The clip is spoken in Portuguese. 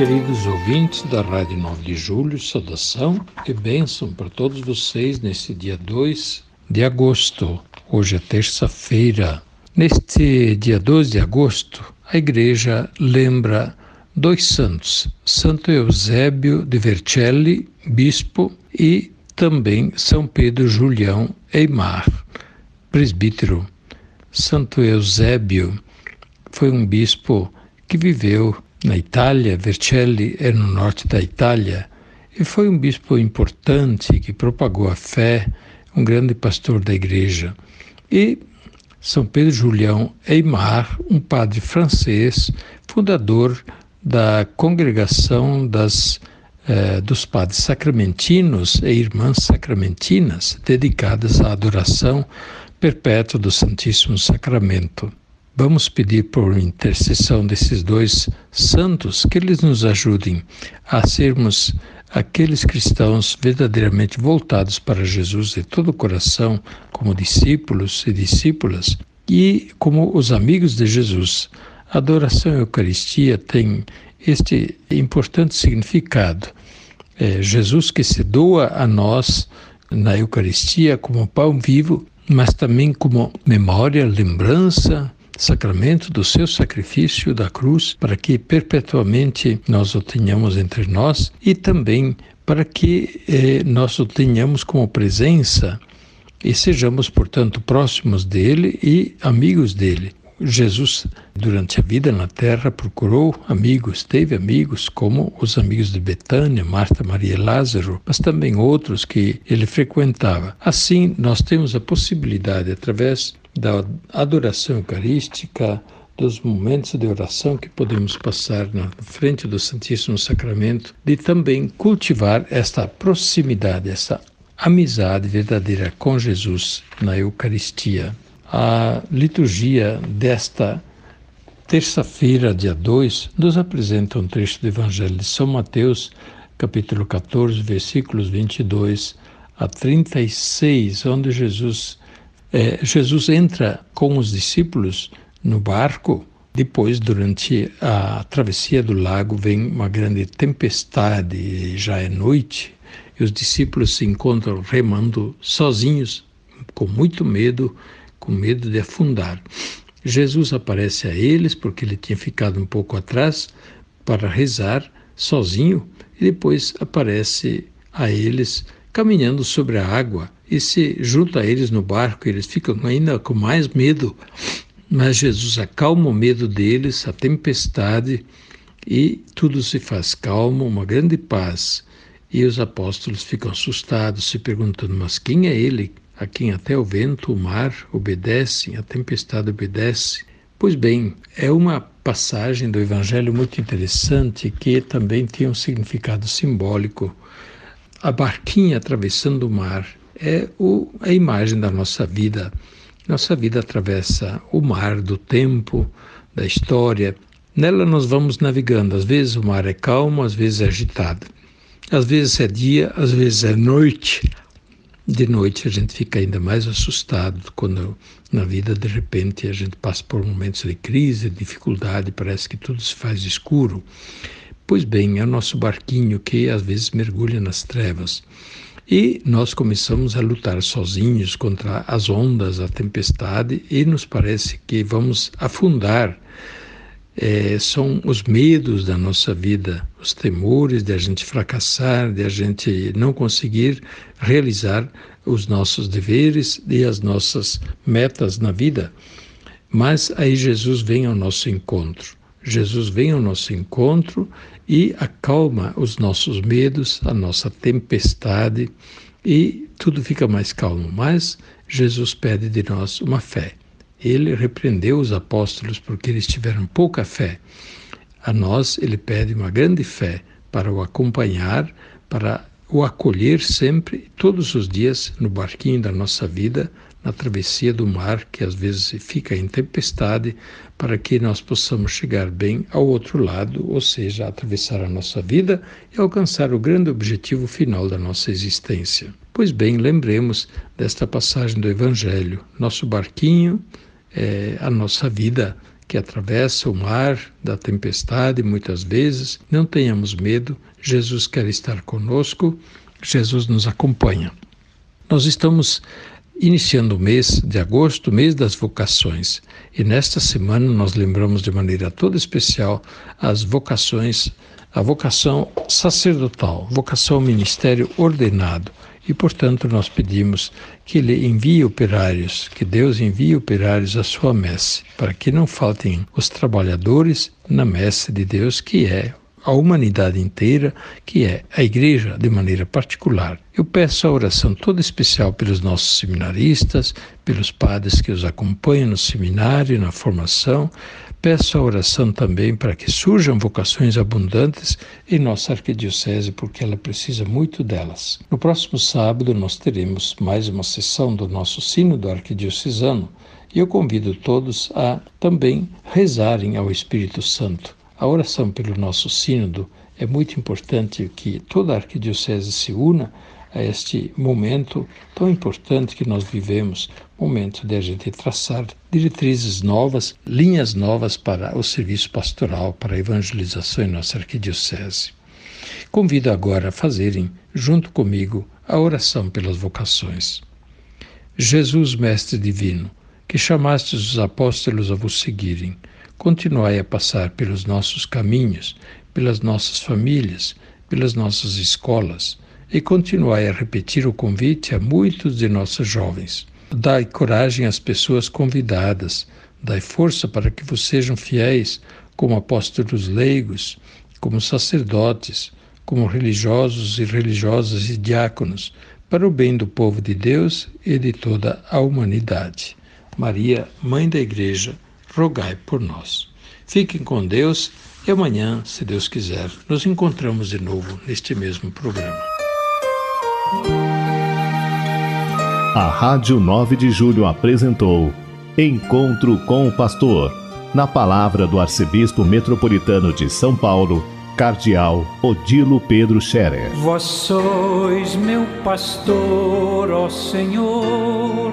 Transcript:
Queridos ouvintes da Rádio 9 de Julho, saudação e bênção para todos vocês nesse dia 2 de agosto. Hoje é terça-feira. Neste dia 2 de agosto, a igreja lembra dois santos, Santo Eusébio de Vercelli, bispo, e também São Pedro Julião Eimar, presbítero. Santo Eusébio foi um bispo que viveu na Itália, Vercelli é no norte da Itália, e foi um bispo importante que propagou a fé, um grande pastor da igreja. E São Pedro Julião Eimar, um padre francês, fundador da congregação das, eh, dos padres sacramentinos e irmãs sacramentinas, dedicadas à adoração perpétua do Santíssimo Sacramento. Vamos pedir por intercessão desses dois santos que eles nos ajudem a sermos aqueles cristãos verdadeiramente voltados para Jesus de todo o coração, como discípulos e discípulas, e como os amigos de Jesus. A adoração à Eucaristia tem este importante significado. É Jesus que se doa a nós na Eucaristia como pão vivo, mas também como memória, lembrança, sacramento do seu sacrifício da cruz, para que perpetuamente nós o tenhamos entre nós e também para que eh, nós o tenhamos como presença e sejamos, portanto, próximos dele e amigos dele. Jesus, durante a vida na terra, procurou amigos, teve amigos como os amigos de Betânia, Marta, Maria e Lázaro, mas também outros que ele frequentava. Assim, nós temos a possibilidade, através da adoração eucarística, dos momentos de oração que podemos passar na frente do Santíssimo Sacramento, de também cultivar esta proximidade, essa amizade verdadeira com Jesus na Eucaristia. A liturgia desta terça-feira, dia 2, nos apresenta um trecho do Evangelho de São Mateus, capítulo 14, versículos 22 a 36, onde Jesus é, Jesus entra com os discípulos no barco. Depois, durante a travessia do lago, vem uma grande tempestade, já é noite, e os discípulos se encontram remando sozinhos, com muito medo, com medo de afundar. Jesus aparece a eles, porque ele tinha ficado um pouco atrás, para rezar sozinho, e depois aparece a eles caminhando sobre a água e se junta a eles no barco, eles ficam ainda com mais medo. Mas Jesus acalma o medo deles, a tempestade, e tudo se faz calmo, uma grande paz. E os apóstolos ficam assustados, se perguntando: mas quem é ele a quem até o vento, o mar obedecem, a tempestade obedece? Pois bem, é uma passagem do Evangelho muito interessante que também tem um significado simbólico. A barquinha atravessando o mar é o, a imagem da nossa vida. Nossa vida atravessa o mar do tempo, da história. Nela nós vamos navegando. Às vezes o mar é calmo, às vezes é agitado. Às vezes é dia, às vezes é noite. De noite a gente fica ainda mais assustado quando na vida de repente a gente passa por momentos de crise, de dificuldade, parece que tudo se faz escuro. Pois bem, é o nosso barquinho que às vezes mergulha nas trevas. E nós começamos a lutar sozinhos contra as ondas, a tempestade, e nos parece que vamos afundar. É, são os medos da nossa vida, os temores de a gente fracassar, de a gente não conseguir realizar os nossos deveres e as nossas metas na vida. Mas aí Jesus vem ao nosso encontro. Jesus vem ao nosso encontro e acalma os nossos medos, a nossa tempestade e tudo fica mais calmo. Mas Jesus pede de nós uma fé. Ele repreendeu os apóstolos porque eles tiveram pouca fé. A nós, ele pede uma grande fé para o acompanhar, para o acolher sempre, todos os dias, no barquinho da nossa vida, na travessia do mar, que às vezes fica em tempestade, para que nós possamos chegar bem ao outro lado, ou seja, atravessar a nossa vida e alcançar o grande objetivo final da nossa existência. Pois bem, lembremos desta passagem do Evangelho. Nosso barquinho é a nossa vida que atravessa o mar da tempestade muitas vezes. Não tenhamos medo, Jesus quer estar conosco, Jesus nos acompanha. Nós estamos iniciando o mês de agosto, mês das vocações, e nesta semana nós lembramos de maneira toda especial as vocações, a vocação sacerdotal, vocação ao ministério ordenado. E, portanto, nós pedimos que Ele envie operários, que Deus envie operários à sua messe, para que não faltem os trabalhadores na messe de Deus, que é a humanidade inteira, que é a Igreja de maneira particular. Eu peço a oração toda especial pelos nossos seminaristas, pelos padres que os acompanham no seminário, na formação. Peço a oração também para que surjam vocações abundantes em nossa arquidiocese, porque ela precisa muito delas. No próximo sábado, nós teremos mais uma sessão do nosso Sínodo Arquidiocesano e eu convido todos a também rezarem ao Espírito Santo a oração pelo nosso sínodo é muito importante que toda a arquidiocese se una a este momento tão importante que nós vivemos, momento de a gente traçar diretrizes novas, linhas novas para o serviço pastoral, para a evangelização em nossa arquidiocese. Convido agora a fazerem, junto comigo, a oração pelas vocações. Jesus, Mestre Divino, que chamastes os apóstolos a vos seguirem, continuai a passar pelos nossos caminhos, pelas nossas famílias, pelas nossas escolas e continuai a repetir o convite a muitos de nossos jovens. Dai coragem às pessoas convidadas, dai força para que vos sejam fiéis como apóstolos leigos, como sacerdotes, como religiosos e religiosas e diáconos, para o bem do povo de Deus e de toda a humanidade. Maria, Mãe da Igreja, rogai por nós. Fiquem com Deus e amanhã, se Deus quiser, nos encontramos de novo neste mesmo programa. A Rádio 9 de Julho apresentou Encontro com o Pastor, na palavra do Arcebispo Metropolitano de São Paulo, Cardeal Odilo Pedro Scherer. Vós sois meu pastor, ó Senhor